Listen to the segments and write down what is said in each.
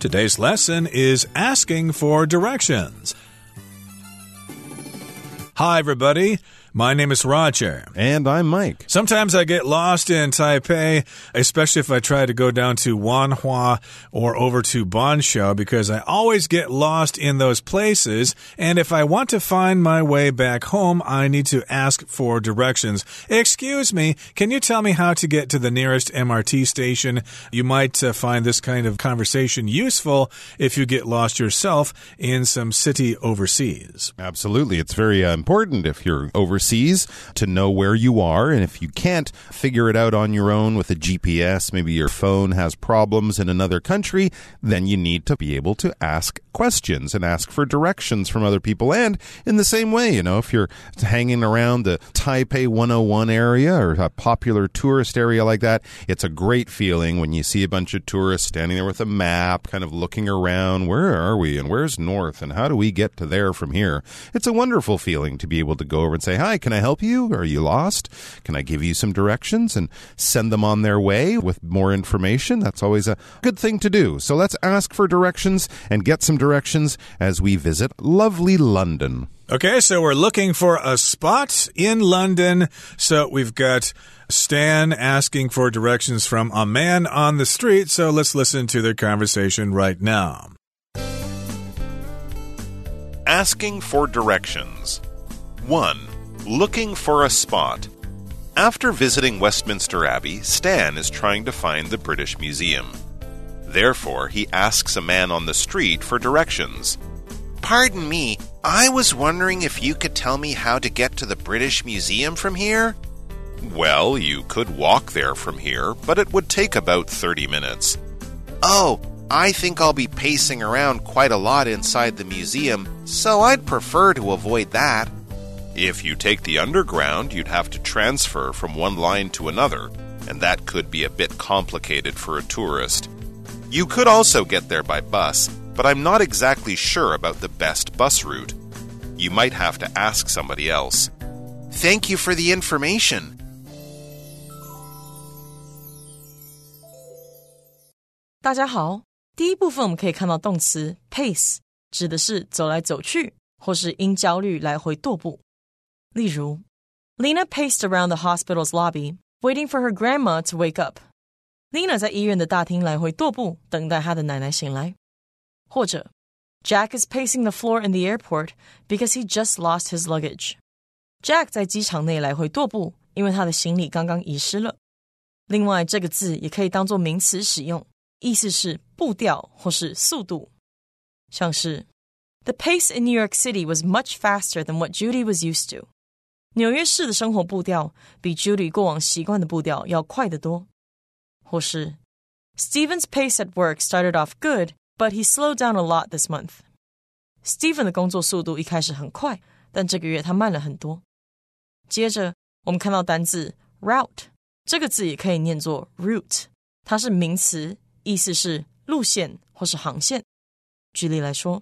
Today's lesson is asking for directions. Hi, everybody. My name is Roger. And I'm Mike. Sometimes I get lost in Taipei, especially if I try to go down to Wanhua or over to Bonsha, because I always get lost in those places. And if I want to find my way back home, I need to ask for directions. Excuse me, can you tell me how to get to the nearest MRT station? You might uh, find this kind of conversation useful if you get lost yourself in some city overseas. Absolutely. It's very uh, important if you're overseas to know where you are. And if you can't figure it out on your own with a GPS, maybe your phone has problems in another country, then you need to be able to ask questions and ask for directions from other people. And in the same way, you know, if you're hanging around the Taipei 101 area or a popular tourist area like that, it's a great feeling when you see a bunch of tourists standing there with a map, kind of looking around. Where are we? And where's north? And how do we get to there from here? It's a wonderful feeling to be able to go over and say, Hi, can I help you? Are you lost? Can I give you some directions and send them on their way with more information? That's always a good thing to do. So let's ask for directions and get some directions as we visit lovely London. Okay, so we're looking for a spot in London. So we've got Stan asking for directions from a man on the street. So let's listen to their conversation right now. Asking for directions. 1. Looking for a spot. After visiting Westminster Abbey, Stan is trying to find the British Museum. Therefore, he asks a man on the street for directions. Pardon me, I was wondering if you could tell me how to get to the British Museum from here? Well, you could walk there from here, but it would take about 30 minutes. Oh, I think I'll be pacing around quite a lot inside the museum, so I'd prefer to avoid that. If you take the underground, you'd have to transfer from one line to another, and that could be a bit complicated for a tourist. You could also get there by bus, but I'm not exactly sure about the best bus route. You might have to ask somebody else. Thank you for the information. 大家好，第一部分我们可以看到动词 pace 指的是走来走去，或是因焦虑来回踱步。 例如，Lena paced around the hospital's lobby, waiting for her grandma to wake up. Lena 在医院的大厅来回踱步，等待她的奶奶醒来。或者，Jack is pacing the floor in the airport because he just lost his luggage. Jack 在机场内来回踱步，因为他的行李刚刚遗失了。另外，这个字也可以当做名词使用，意思是步调或是速度，像是 The pace in New York City was much faster than what Judy was used to. 纽约市的生活步调比 Judy 过往习惯的步调要快得多。或是 Stephen's pace at work started off good, but he slowed down a lot this month. Stephen 的工作速度一开始很快，但这个月他慢了很多。接着我们看到单字 route，这个字也可以念作 route，它是名词，意思是路线或是航线。举例来说，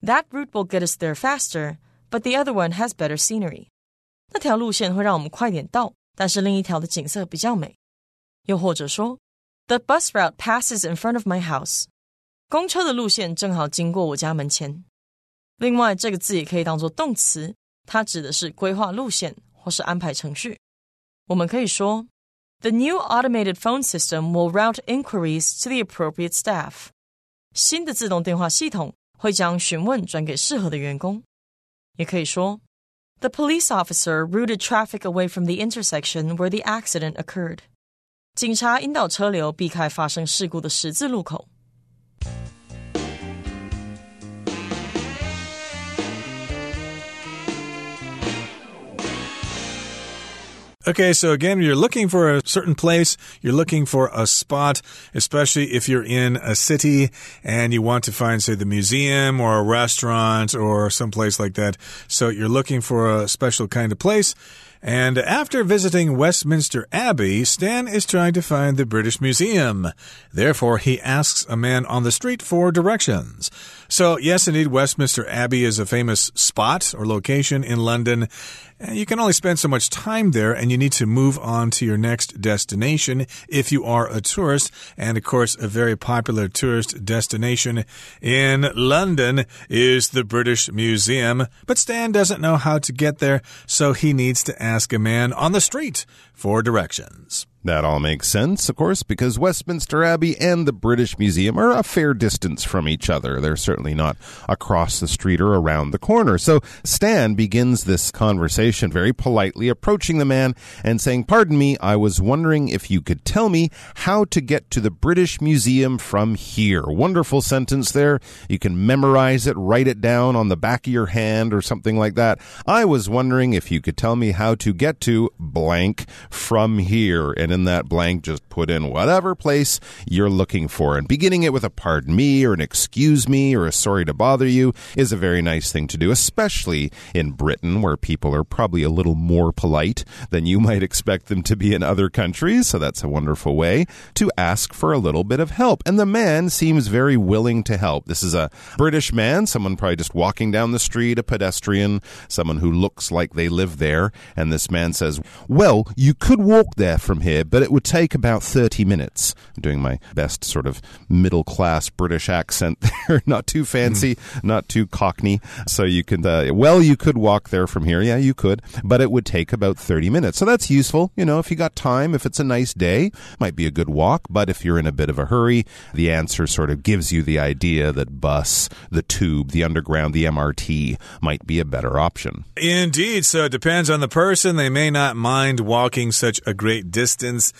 That route will get us there faster, but the other one has better scenery. 那条路线会让我们快点到，但是另一条的景色比较美。又或者说，The bus route passes in front of my house。公车的路线正好经过我家门前。另外，这个字也可以当做动词，它指的是规划路线或是安排程序。我们可以说，The new automated phone system will route inquiries to the appropriate staff。新的自动电话系统会将询问转给适合的员工。也可以说。The police officer routed traffic away from the intersection where the accident occurred. 警察引导车流避开发生事故的十字路口。 Okay, so again, you're looking for a certain place, you're looking for a spot, especially if you're in a city and you want to find, say, the museum or a restaurant or someplace like that. So you're looking for a special kind of place. And after visiting Westminster Abbey, Stan is trying to find the British Museum. Therefore, he asks a man on the street for directions. So, yes, indeed, Westminster Abbey is a famous spot or location in London. And you can only spend so much time there, and you need to move on to your next destination if you are a tourist. And of course, a very popular tourist destination in London is the British Museum. But Stan doesn't know how to get there, so he needs to ask a man on the street for directions. That all makes sense, of course, because Westminster Abbey and the British Museum are a fair distance from each other. They're certainly not across the street or around the corner. So Stan begins this conversation very politely, approaching the man and saying, Pardon me, I was wondering if you could tell me how to get to the British Museum from here. Wonderful sentence there. You can memorize it, write it down on the back of your hand or something like that. I was wondering if you could tell me how to get to blank from here. And in that blank, just put in whatever place you're looking for. And beginning it with a pardon me or an excuse me or a sorry to bother you is a very nice thing to do, especially in Britain, where people are probably a little more polite than you might expect them to be in other countries. So that's a wonderful way to ask for a little bit of help. And the man seems very willing to help. This is a British man, someone probably just walking down the street, a pedestrian, someone who looks like they live there. And this man says, Well, you could walk there from here, but it would take about 30 minutes. I'm doing my best sort of middle class British accent there. not too fancy, mm. not too cockney. So you can, uh, well, you could walk there from here. Yeah, you could, but it would take about 30 minutes. So that's useful. You know, if you got time, if it's a nice day, might be a good walk. But if you're in a bit of a hurry, the answer sort of gives you the idea that bus, the tube, the underground, the MRT might be a better option. Indeed. So it depends on the person. They may not mind walking such a great distance.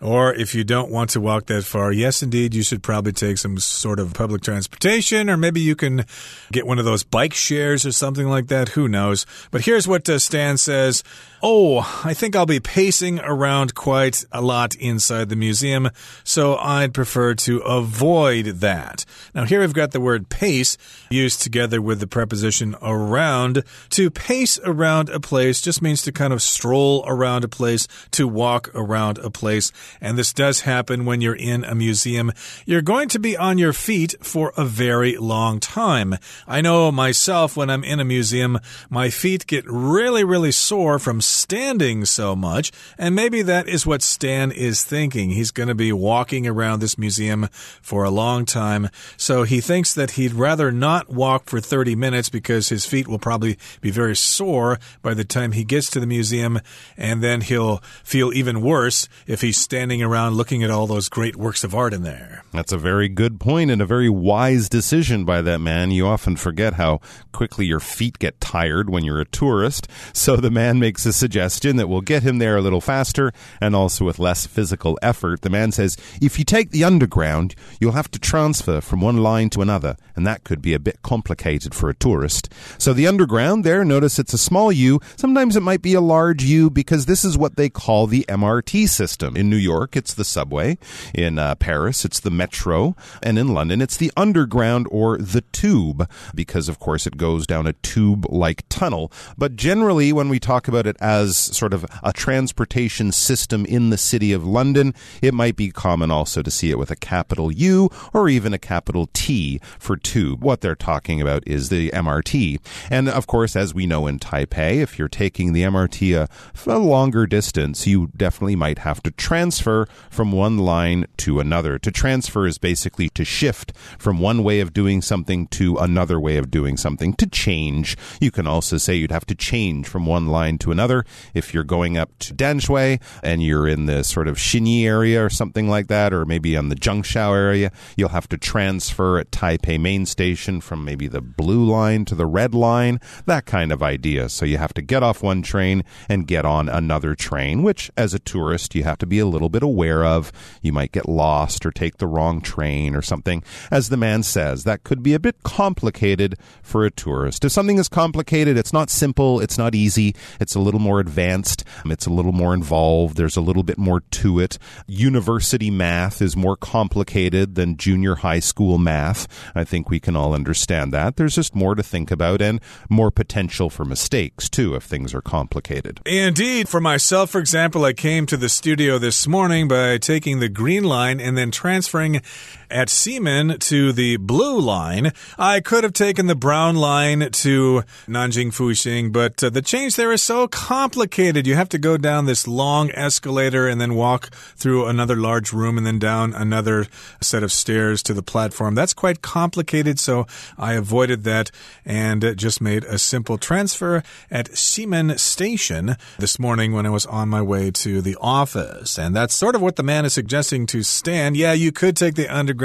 Or if you don't want to walk that far, yes, indeed, you should probably take some sort of public transportation, or maybe you can get one of those bike shares or something like that. Who knows? But here's what uh, Stan says. Oh, I think I'll be pacing around quite a lot inside the museum, so I'd prefer to avoid that. Now, here we've got the word pace used together with the preposition around. To pace around a place just means to kind of stroll around a place, to walk around a place. And this does happen when you're in a museum. You're going to be on your feet for a very long time. I know myself when I'm in a museum, my feet get really, really sore from standing so much. And maybe that is what Stan is thinking. He's going to be walking around this museum for a long time. So he thinks that he'd rather not walk for 30 minutes because his feet will probably be very sore by the time he gets to the museum. And then he'll feel even worse if he's standing around looking at all those great works of art in there. That's a very good point and a very wise decision by that man. You often forget how quickly your feet get tired when you're a tourist. So the man makes a suggestion that will get him there a little faster and also with less physical effort. The man says, if you take the underground, you'll have to transfer from one line to another, and that could be a bit complicated for a tourist. So the underground there, notice it's a small U. Sometimes it might be a large U because this is what they call the MRT system. In New York, it's the subway. In uh, Paris, it's the metro. And in London, it's the underground or the tube because, of course, it goes down a tube like tunnel. But generally, when we talk about it as sort of a transportation system in the city of London, it might be common also to see it with a capital U or even a capital T for tube. What they're talking about is the MRT. And of course, as we know in Taipei, if you're taking the MRT a, a longer distance, you definitely might have to transfer from one line to another. To transfer is basically to shift from one way of doing something to another way of doing something, to change. You can also say you'd have to change from one line to another if you're going up to Danshui and you're in the sort of Xinyi area or something like that, or maybe on the Zhongxiao area, you'll have to transfer at Taipei main station from maybe the blue line to the red line, that kind of idea. So you have to get off one train and get on another train, which as a tourist you have to be a little bit aware of. You might get lost or take the wrong train or something. As the man says, that could be a bit complicated for a tourist. If something is complicated, it's not simple, it's not easy, it's a little more advanced, um, it's a little more involved, there's a little bit more to it. University math is more complicated than junior high school math. I think we can all understand that. There's just more to think about and more potential for mistakes, too, if things are complicated. Indeed. For myself, for example, I came to the studio this morning by taking the green line and then transferring at Ximen to the blue line. I could have taken the brown line to Nanjing Fuxing, but uh, the change there is so complicated. You have to go down this long escalator and then walk through another large room and then down another set of stairs to the platform. That's quite complicated, so I avoided that and just made a simple transfer at Ximen Station this morning when I was on my way to the office. And that's sort of what the man is suggesting to Stan. Yeah, you could take the underground,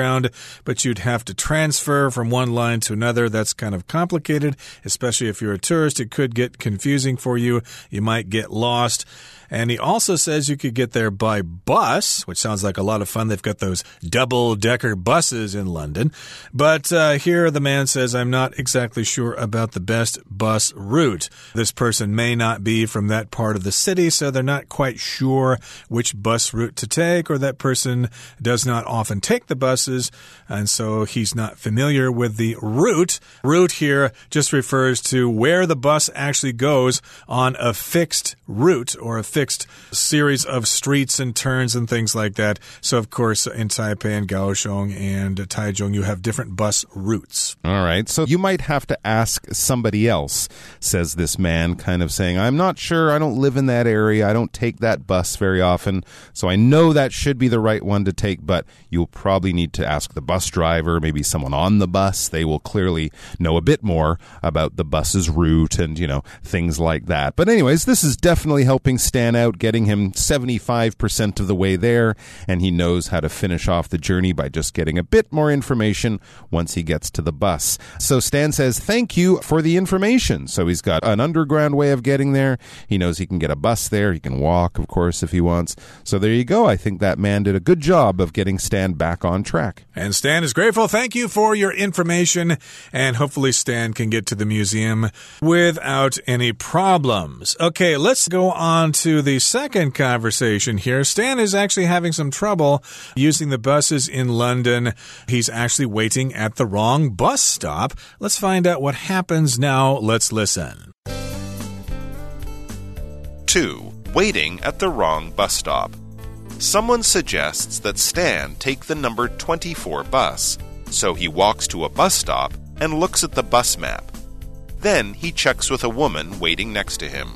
but you'd have to transfer from one line to another. That's kind of complicated, especially if you're a tourist. It could get confusing for you. You might get lost. And he also says you could get there by bus, which sounds like a lot of fun. They've got those double decker buses in London. But uh, here the man says, I'm not exactly sure about the best bus route. This person may not be from that part of the city, so they're not quite sure which bus route to take, or that person does not often take the buses, and so he's not familiar with the route. Route here just refers to where the bus actually goes on a fixed route or a fixed fixed series of streets and turns and things like that. So, of course, in Taipei and Kaohsiung and Taichung, you have different bus routes. All right. So you might have to ask somebody else, says this man, kind of saying, I'm not sure. I don't live in that area. I don't take that bus very often. So I know that should be the right one to take, but you'll probably need to ask the bus driver, maybe someone on the bus. They will clearly know a bit more about the bus's route and, you know, things like that. But, anyways, this is definitely helping Stan out, getting him 75% of the way there, and he knows how to finish off the journey by just getting a bit more information once he gets to the bus. So Stan says, Thank you for the information. So he's got an underground way of getting there. He knows he can get a bus there. He can walk, of course, if he wants. So there you go. I think that man did a good job of getting Stan back on track. And Stan is grateful. Thank you for your information. And hopefully, Stan can get to the museum without any problems. Okay, let's go on to the second conversation here. Stan is actually having some trouble using the buses in London. He's actually waiting at the wrong bus stop. Let's find out what happens now. Let's listen. 2. Waiting at the wrong bus stop. Someone suggests that Stan take the number 24 bus, so he walks to a bus stop and looks at the bus map. Then he checks with a woman waiting next to him.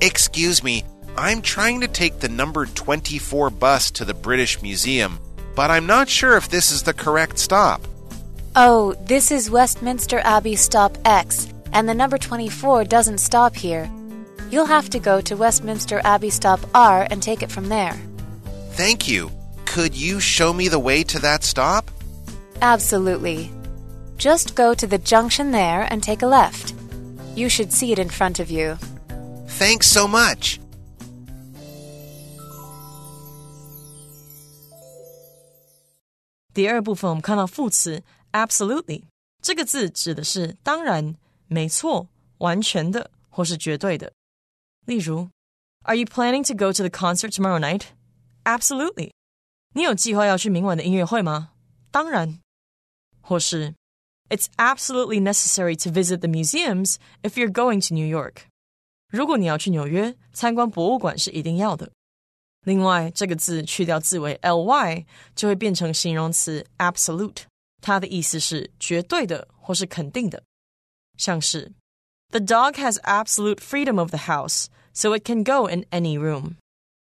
Excuse me, I'm trying to take the number 24 bus to the British Museum, but I'm not sure if this is the correct stop. Oh, this is Westminster Abbey Stop X, and the number 24 doesn't stop here. You'll have to go to Westminster Abbey Stop R and take it from there. Thank you. Could you show me the way to that stop? Absolutely. Just go to the junction there and take a left. You should see it in front of you. Thanks so much. 第二部分我们看到副词 absolutely 这个字指的是当然、没错、完全的或是绝对的。例如，Are you planning to go to the concert tomorrow night? Absolutely。你有计划要去明晚的音乐会吗？当然。或是，It's absolutely necessary to visit the museums if you're going to New York。如果你要去纽约参观博物馆是一定要的。 另外，这个字去掉字尾 ly，就会变成形容词 absolute，它的意思是绝对的或是肯定的。像是 The dog has absolute freedom of the house, so it can go in any room。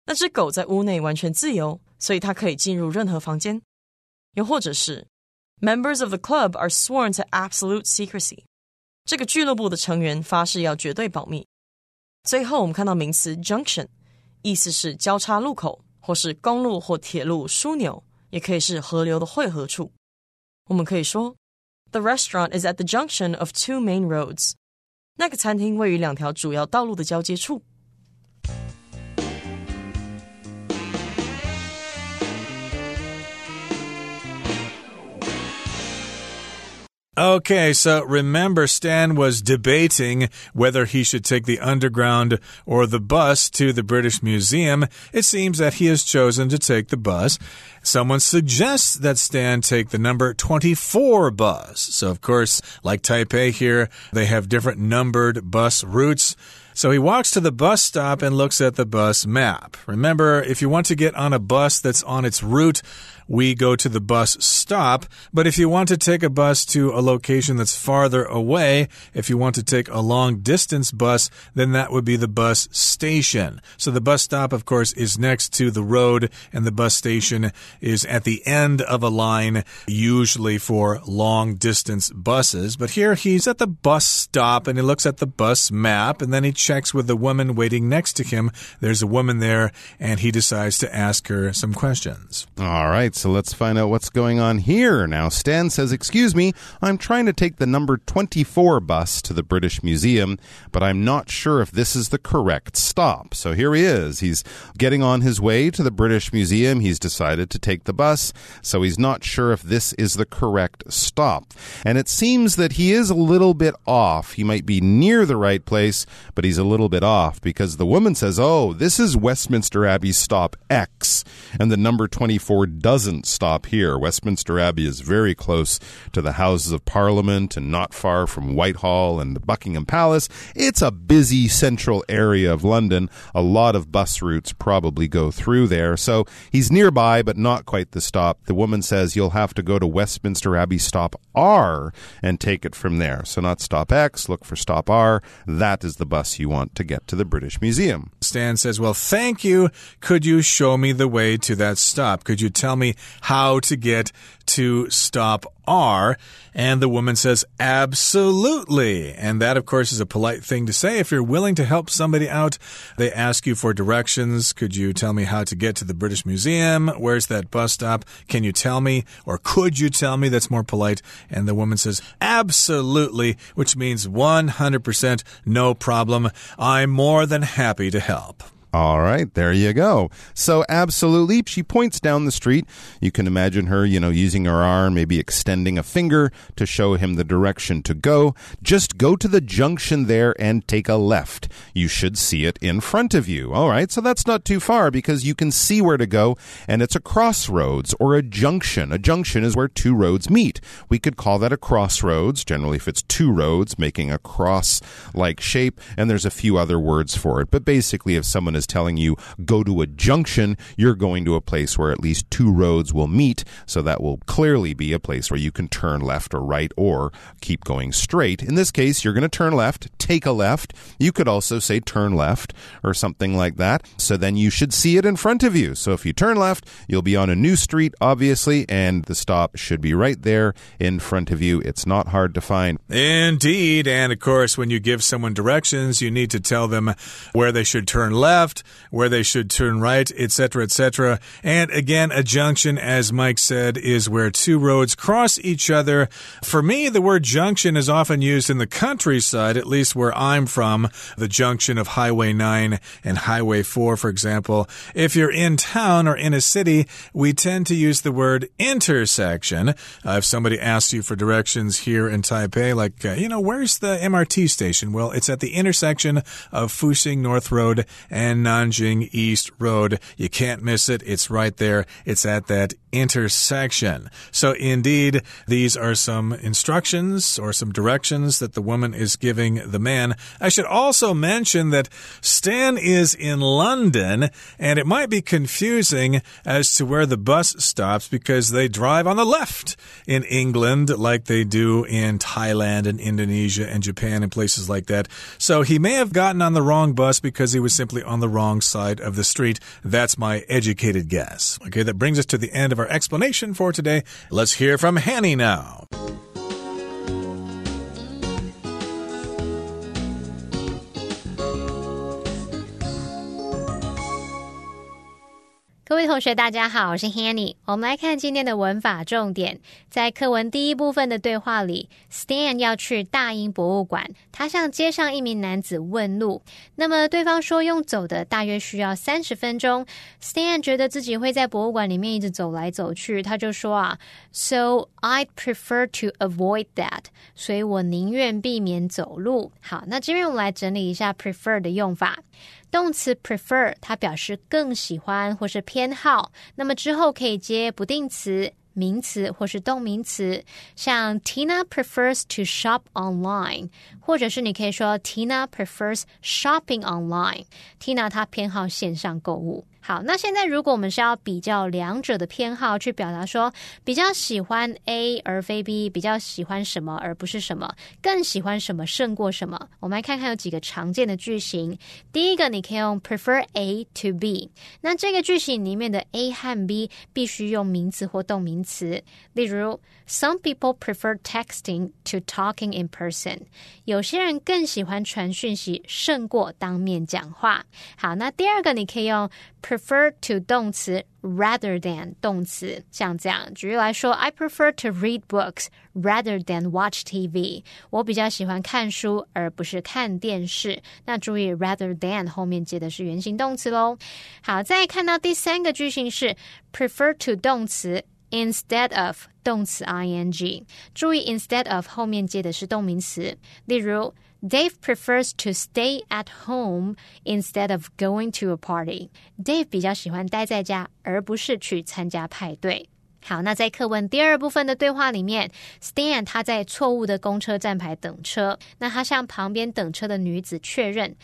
那只狗在屋内完全自由，所以它可以进入任何房间。又或者是 Members of the club are sworn to absolute secrecy。这个俱乐部的成员发誓要绝对保密。最后，我们看到名词 junction。 意思是交叉路口，或是公路或铁路枢纽，也可以是河流的汇合处。我们可以说，The restaurant is at the junction of two main roads。那个餐厅位于两条主要道路的交接处。Okay, so remember, Stan was debating whether he should take the underground or the bus to the British Museum. It seems that he has chosen to take the bus. Someone suggests that Stan take the number 24 bus. So, of course, like Taipei here, they have different numbered bus routes. So he walks to the bus stop and looks at the bus map. Remember, if you want to get on a bus that's on its route, we go to the bus stop. But if you want to take a bus to a location that's farther away, if you want to take a long distance bus, then that would be the bus station. So the bus stop, of course, is next to the road, and the bus station is at the end of a line, usually for long distance buses. But here he's at the bus stop and he looks at the bus map and then he checks with the woman waiting next to him. There's a woman there, and he decides to ask her some questions. All right, so let's find out what's going on here. Now, Stan says, Excuse me, I'm trying to take the number 24 bus to the British Museum, but I'm not sure if this is the correct stop. So here he is. He's getting on his way to the British Museum. He's decided to take the bus, so he's not sure if this is the correct stop. And it seems that he is a little bit off. He might be near the right place, but he's a little bit off because the woman says, Oh, this is Westminster Abbey stop X, and the number 24 doesn't stop here. Westminster Abbey is very close to the Houses of Parliament and not far from Whitehall and the Buckingham Palace. It's a busy central area of London. A lot of bus routes probably go through there. So he's nearby, but not quite the stop. The woman says you'll have to go to Westminster Abbey stop R and take it from there. So not stop X, look for stop R. That is the bus you want to get to the British Museum. Stan says, Well, thank you. Could you show me the way to that stop? Could you tell me how to get to stop R? And the woman says, Absolutely. And that, of course, is a polite thing to say. If you're willing to help somebody out, they ask you for directions. Could you tell me how to get to the British Museum? Where's that bus stop? Can you tell me? Or could you tell me? That's more polite. And the woman says, Absolutely, which means 100% no problem. I'm more than happy to help. All right, there you go. So, absolutely, she points down the street. You can imagine her, you know, using her arm, maybe extending a finger to show him the direction to go. Just go to the junction there and take a left. You should see it in front of you. All right, so that's not too far because you can see where to go, and it's a crossroads or a junction. A junction is where two roads meet. We could call that a crossroads, generally, if it's two roads making a cross like shape, and there's a few other words for it. But basically, if someone is telling you go to a junction, you're going to a place where at least two roads will meet. So that will clearly be a place where you can turn left or right or keep going straight. In this case, you're going to turn left, take a left. You could also say turn left or something like that. So then you should see it in front of you. So if you turn left, you'll be on a new street, obviously, and the stop should be right there in front of you. It's not hard to find. Indeed. And of course, when you give someone directions, you need to tell them where they should turn left, where they should turn right, etc., etc. And again, a junction, as Mike said, is where two roads cross each other. For me, the word junction is often used in the countryside, at least where I'm from, the junction of Highway 9 and Highway 4, for example. If you're in town or in a city, we tend to use the word intersection. Uh, if somebody asks you for directions here in Taipei, like, uh, you know, where's the MRT station? Well, it's at the intersection of Fuxing North Road and Nanjing East Road. You can't miss it. It's right there. It's at that intersection. So, indeed, these are some instructions or some directions that the woman is giving the man. I should also mention that Stan is in London, and it might be confusing as to where the bus stops because they drive on the left in England, like they do in Thailand and Indonesia and Japan and places like that. So, he may have gotten on the wrong bus because he was simply on the wrong side of the street. That's my educated guess. Okay, that brings us to the end of our explanation for today. Let's hear from Hanny now. 同学，大家好，我是 Hanny。我们来看今天的文法重点。在课文第一部分的对话里，Stan 要去大英博物馆，他向街上一名男子问路。那么对方说用走的大约需要三十分钟。Stan 觉得自己会在博物馆里面一直走来走去，他就说啊，So I prefer to avoid that。所以我宁愿避免走路。好，那这边我们来整理一下 prefer 的用法。动词 prefer 它表示更喜欢或是偏好，那么之后可以接不定词、名词或是动名词，像 Tina prefers to shop online，或者是你可以说 Tina prefers shopping online。Tina 她偏好线上购物。好，那现在如果我们是要比较两者的偏好，去表达说比较喜欢 A 而非 B，比较喜欢什么而不是什么，更喜欢什么胜过什么，我们来看看有几个常见的句型。第一个，你可以用 prefer A to B，那这个句型里面的 A 和 B 必须用名词或动名词，例如 Some people prefer texting to talking in person，有些人更喜欢传讯息胜过当面讲话。好，那第二个你可以用 pre prefer to 动词 rather than 动词，像这样。举例来说，I prefer to read books rather than watch TV。我比较喜欢看书而不是看电视。那注意 rather than 后面接的是原形动词喽。好，再看到第三个句型是 prefer to 动词 instead of 动词 ing。注意 instead of 后面接的是动名词，例如。 Dave prefers to stay at home instead of going to a party. Dave 比较喜欢待在家，而不是去参加派对。好，那在课文第二部分的对话里面，Stan 他在错误的公车站牌等车，那他向旁边等车的女子确认，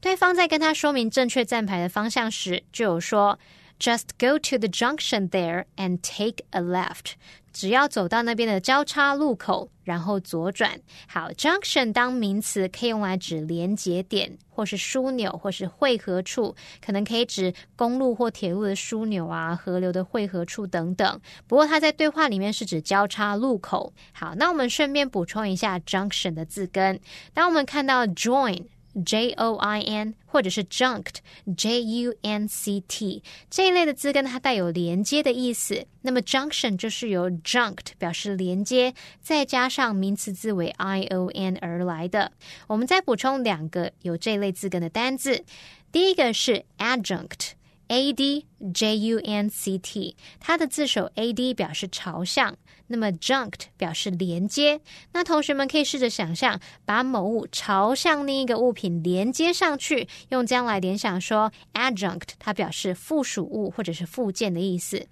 对方在跟他说明正确站牌的方向时，就有说。Just go to the junction there and take a left。只要走到那边的交叉路口，然后左转。好，junction 当名词可以用来指连接点，或是枢纽，或是汇合处，可能可以指公路或铁路的枢纽啊，河流的汇合处等等。不过它在对话里面是指交叉路口。好，那我们顺便补充一下 junction 的字根。当我们看到 join。J O I N，或者是 JUNCT，J U N C T 这一类的字根，它带有连接的意思。那么 junction 就是由 junct 表示连接，再加上名词字尾 I O N 而来的。我们再补充两个有这类字根的单字，第一个是 adjunct。A D J U N C T，它的字首 A D 表示朝向，那么 junked 表示连接。那同学们可以试着想象，把某物朝向另一个物品连接上去，用将来联想说 adjunct，它表示附属物或者是附件的意思。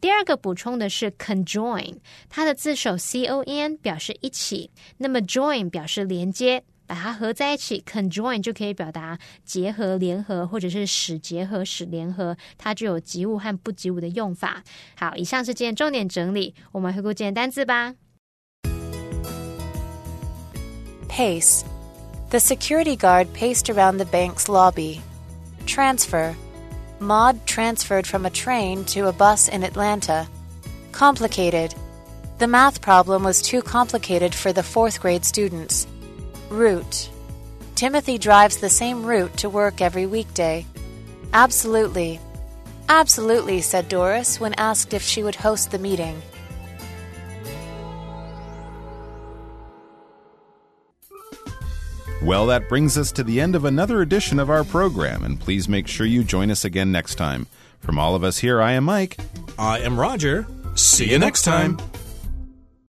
第二个补充的是 conjoin，它的字首 C O N 表示一起，那么 join 表示连接。把它合在一起，conjoin 就可以表达结合、联合，或者是使结合、使联合，它就有及物和不及物的用法。好，以上是今天重点整理，我们回顾今天单词吧。Pace. The security guard paced around the bank's lobby. Transfer. Maud transferred from a train to a bus in Atlanta. Complicated. The math problem was too complicated for the fourth grade students. Route. Timothy drives the same route to work every weekday. Absolutely. Absolutely, said Doris when asked if she would host the meeting. Well, that brings us to the end of another edition of our program, and please make sure you join us again next time. From all of us here, I am Mike. I am Roger. See you next time.